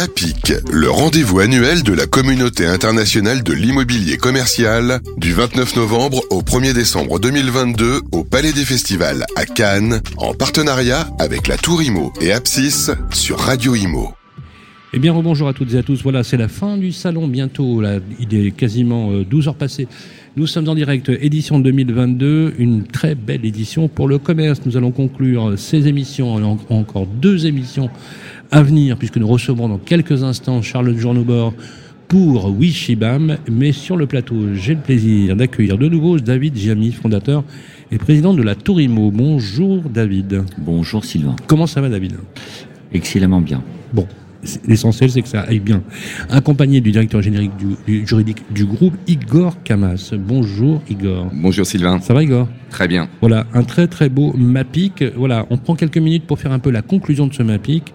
MAPIC, le rendez-vous annuel de la communauté internationale de l'immobilier commercial, du 29 novembre au 1er décembre 2022 au Palais des Festivals à Cannes, en partenariat avec la Tour Imo et Apsis sur Radio Imo. Eh bien, bonjour à toutes et à tous. Voilà, c'est la fin du salon bientôt. Il est quasiment 12 euh, heures passées. Nous sommes en direct, édition 2022, une très belle édition pour le commerce. Nous allons conclure ces émissions, encore deux émissions à venir, puisque nous recevrons dans quelques instants Charles Journoubord pour Wishibam. Mais sur le plateau, j'ai le plaisir d'accueillir de nouveau David Giamy, fondateur et président de la Tourimo. Bonjour David. Bonjour Sylvain. Comment ça va David? Excellemment bien. Bon, L'essentiel, c'est que ça aille bien. Accompagné du directeur générique du, juridique du groupe, Igor Kamas. Bonjour Igor. Bonjour Sylvain. Ça va Igor? Très bien. Voilà, un très très beau MAPIC. Voilà, on prend quelques minutes pour faire un peu la conclusion de ce MAPIC.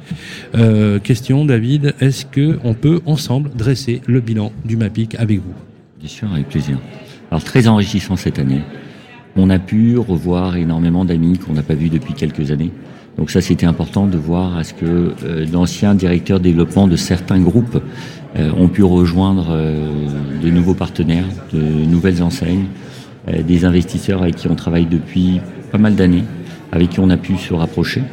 Euh, question David, est-ce que on peut ensemble dresser le bilan du MAPIC avec vous? Bien sûr, avec plaisir. Alors très enrichissant cette année. On a pu revoir énormément d'amis qu'on n'a pas vus depuis quelques années. Donc ça, c'était important de voir à ce que euh, d'anciens directeurs développement de certains groupes euh, ont pu rejoindre euh, de nouveaux partenaires, de nouvelles enseignes, des investisseurs avec qui on travaille depuis pas mal d'années, avec qui on a pu se rapprocher.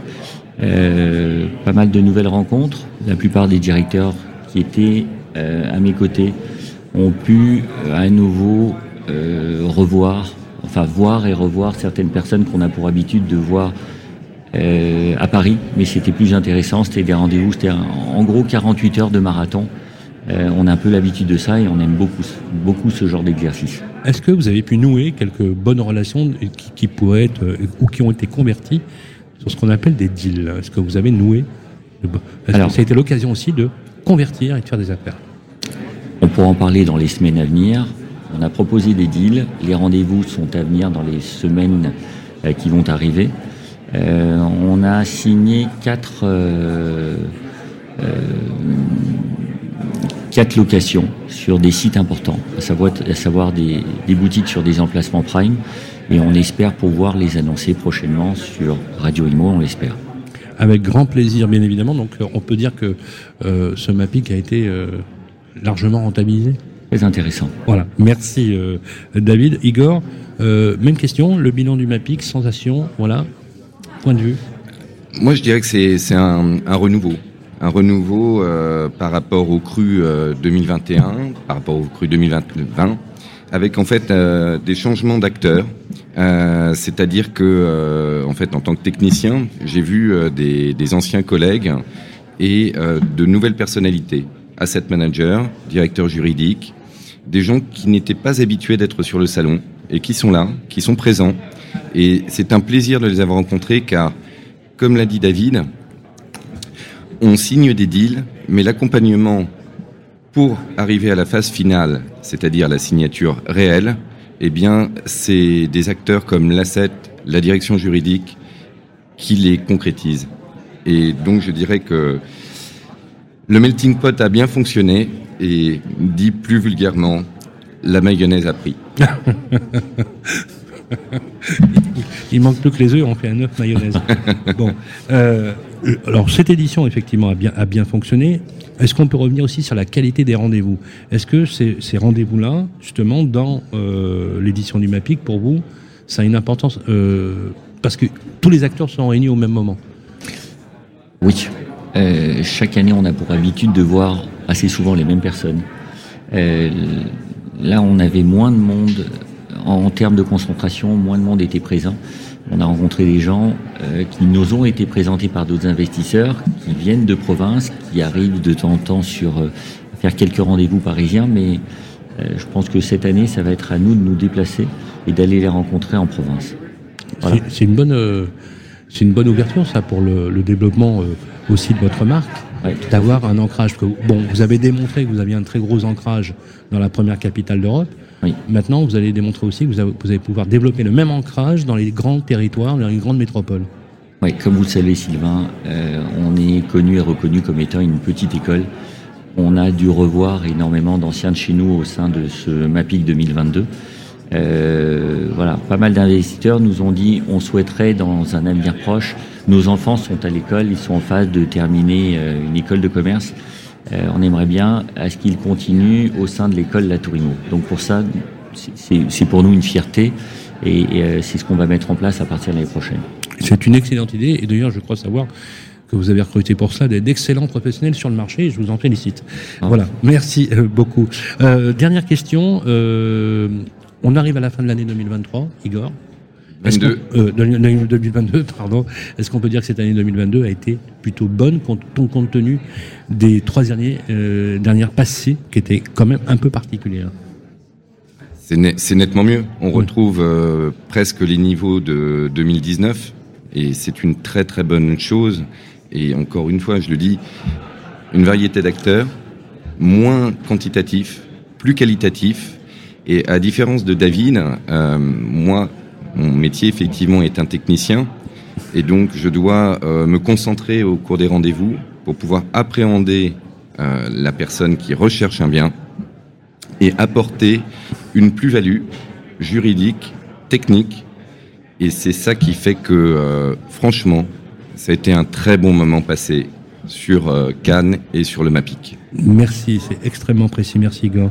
pas mal de nouvelles rencontres. La plupart des directeurs qui étaient à mes côtés ont pu à nouveau revoir, enfin voir et revoir certaines personnes qu'on a pour habitude de voir euh, à Paris, mais c'était plus intéressant, c'était des rendez-vous, c'était en gros 48 heures de marathon. Euh, on a un peu l'habitude de ça et on aime beaucoup, beaucoup ce genre d'exercice. Est-ce que vous avez pu nouer quelques bonnes relations qui, qui pourraient être euh, ou qui ont été converties sur ce qu'on appelle des deals? Est-ce que vous avez noué Est-ce que ça a été l'occasion aussi de convertir et de faire des affaires? On pourra en parler dans les semaines à venir. On a proposé des deals. Les rendez-vous sont à venir dans les semaines qui vont arriver. Euh, on a signé quatre, euh, euh, quatre locations sur des sites importants, à savoir, à savoir des, boutiques sur des emplacements prime, et on espère pouvoir les annoncer prochainement sur Radio Imo, on l'espère. Avec grand plaisir, bien évidemment. Donc, on peut dire que ce MAPIC a été largement rentabilisé. Très intéressant. Voilà. Merci, David. Igor, même question. Le bilan du MAPIC, sensation, voilà point de vue Moi, je dirais que c'est un, renouveau. Un renouveau euh, par rapport au cru 2021, euh, par rapport au cru 2020, avec en fait euh, des changements d'acteurs. C'est-à-dire que, en fait, en tant que technicien, j'ai vu des, des, anciens collègues et de nouvelles personnalités, asset manager, directeur juridique, des gens qui n'étaient pas habitués d'être sur le salon et qui sont là, qui sont présents et c'est un plaisir de les avoir rencontrés car, comme l'a dit David, on signe des deals, mais l'accompagnement pour arriver à la phase finale, c'est-à-dire la signature réelle, eh bien, c'est des acteurs comme l'asset, la direction juridique, qui les concrétisent. Et donc, je dirais que le melting pot a bien fonctionné et, dit plus vulgairement, la mayonnaise a pris. Il manque plus que les œufs, on fait un œuf mayonnaise. bon, euh, alors cette édition effectivement a bien, a bien fonctionné. Est-ce qu'on peut revenir aussi sur la qualité des rendez-vous? Est-ce que ces, ces rendez-vous-là, justement, dans euh, l'édition du MAPIC, pour vous, ça a une importance euh, Parce que tous les acteurs sont réunis au même moment? Oui. chaque année, on a pour habitude de voir assez souvent les mêmes personnes. là, on avait moins de monde en, termes de concentration, moins de monde était présent. On a rencontré des gens euh, qui nous ont été présentés par d'autres investisseurs, qui viennent de province, qui arrivent de temps en temps sur euh, faire quelques rendez-vous parisiens, mais euh, je pense que cette année, ça va être à nous de nous déplacer et d'aller les rencontrer en province. C'est une bonne, c'est une bonne ouverture ça pour le, le développement aussi de votre marque d'avoir un ancrage. bon, vous avez démontré que vous aviez un très gros ancrage dans la première capitale d'Europe. Maintenant, vous allez démontrer aussi que vous, allez pouvoir développer le même ancrage dans les grands territoires, dans les grandes métropoles. Oui, comme vous le savez, Sylvain, euh, on est connu et reconnu comme étant une petite école. On a dû revoir énormément d'anciens de chez nous au sein de ce MAPIC 2022. Euh, voilà, pas mal d'investisseurs nous ont dit on souhaiterait dans un avenir proche, nos enfants sont à l'école, ils sont en phase de terminer euh, une école de commerce. Euh, on aimerait bien à ce qu'il continue au sein de l'école La Tourimo. Donc pour ça, c'est pour nous une fierté et, euh, c'est ce qu'on va mettre en place à partir de l'année prochaine. C'est une excellente idée et d'ailleurs je crois savoir que vous avez recruté pour ça d'excellents professionnels sur le marché et je vous en félicite. Ah. Voilà, merci euh, beaucoup. dernière question, on arrive à la fin de l'année 2023, Igor. 2022, euh, pardon. Est-ce qu'on peut dire que cette année 2022 a été plutôt bonne compte, compte tenu des trois derniers, euh, dernières passées qui étaient quand même un peu particulières? C'est nettement mieux. On retrouve euh, presque les niveaux de 2019 et c'est une très très bonne chose. Et encore une fois, je le dis, une variété d'acteurs, moins quantitatif, plus qualitatif. Et à différence de David, moi, mon métier, effectivement, est un technicien. Et donc, je dois euh, me concentrer au cours des rendez-vous pour pouvoir appréhender euh, la personne qui recherche un bien et apporter une plus-value juridique, technique. Et c'est ça qui fait que, euh, franchement, ça a été un très bon moment passé sur Cannes et sur le MAPIC. Merci, c'est extrêmement précis. Merci, Igor.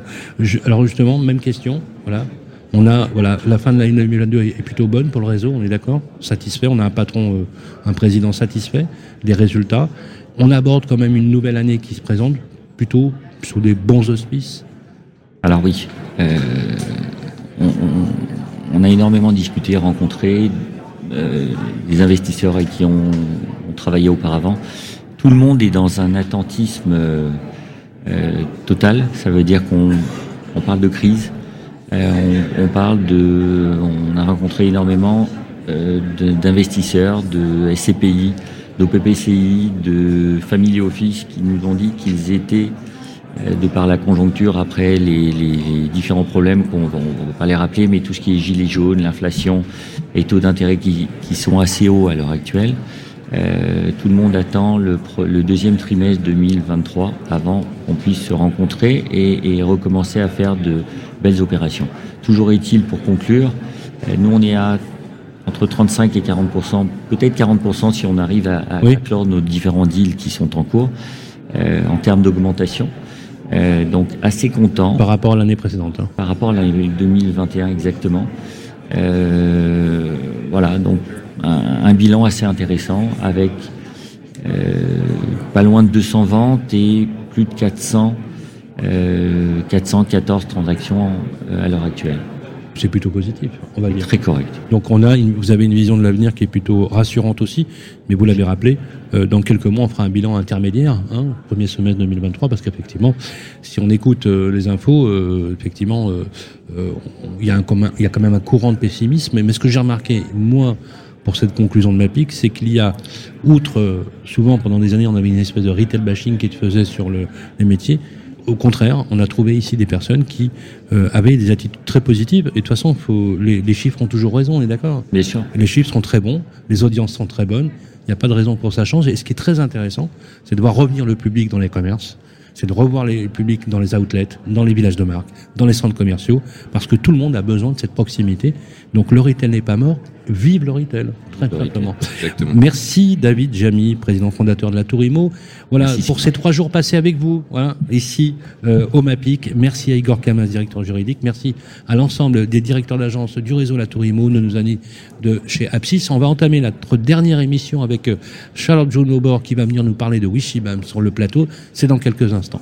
alors justement, même question. Voilà. On a, voilà, la fin de l'année 2022 est plutôt bonne pour le réseau, on est d'accord Satisfait, on a un patron, euh, un président satisfait des résultats. On aborde quand même une nouvelle année qui se présente plutôt sous des bons auspices Alors oui, euh, on, a énormément discuté, rencontré euh, des investisseurs avec qui on, travaillait auparavant. Tout le monde est dans un attentisme total, ça veut dire qu'on parle de crise, euh, on, parle de, on a rencontré énormément euh, d'investisseurs, de SCPI, d'OPPCI, de Family Office qui nous ont dit qu'ils étaient, euh, de par la conjoncture, après les, différents problèmes qu'on ne va pas les rappeler, mais tout ce qui est gilets jaunes, l'inflation et taux d'intérêt qui, sont assez hauts à l'heure actuelle. Tout le monde attend le, deuxième trimestre 2023 avant qu'on puisse se rencontrer et, et recommencer à faire de, belles opérations. Toujours est-il, pour conclure, euh, nous on est à entre 35 et 40% peut-être 40% si on arrive à, à, clore nos différents deals qui sont en cours euh, en termes d'augmentation. Euh, donc assez content. Par rapport à l'année précédente. Hein. Par rapport à l'année 2021 exactement. Euh, voilà, donc un, un, bilan assez intéressant avec euh, pas loin de 200 ventes et plus de 400 414 euh, transactions euh, à l'heure actuelle. C'est plutôt positif, on va dire. Très correct. Donc on a, vous avez une vision de l'avenir qui est plutôt rassurante aussi, mais vous l'avez rappelé, euh, dans quelques mois on fera un bilan intermédiaire, hein, premier semestre 2023, parce qu'effectivement, si on écoute les infos, effectivement, il y, a un, il y a quand même un courant de pessimisme. Mais ce que j'ai remarqué, moi, pour cette conclusion de ma pique, c'est qu'il y a, outre, souvent pendant des années, on avait une espèce de retail bashing qui se faisait sur le, les métiers, au contraire, on a trouvé ici des personnes qui euh, avaient des attitudes très positives. Et de toute façon, faut, les, les, chiffres ont toujours raison, on est d'accord? Bien sûr. Les chiffres sont très bons, les audiences sont très bonnes. Il n'y a pas de raison pour que ça change. Et ce qui est très intéressant, c'est de voir revenir le public dans les commerces, c'est de revoir les publics dans les outlets, dans les villages de marque, dans les centres commerciaux, parce que tout le monde a besoin de cette proximité. Donc le retail n'est pas mort, vive le retail, très simplement. Merci David Jamy, président fondateur de la Tourimo. Voilà, pour ces trois jours passés avec vous, voilà, ici euh, au MAPIC. Merci à Igor Kamas, directeur juridique. Merci à l'ensemble des directeurs d'agence du réseau La Tourimo, de nos amis de chez Apsis. On va entamer notre dernière émission avec euh, Charlotte Jounobor qui va venir nous parler de Wishibam sur le plateau. C'est dans quelques instants.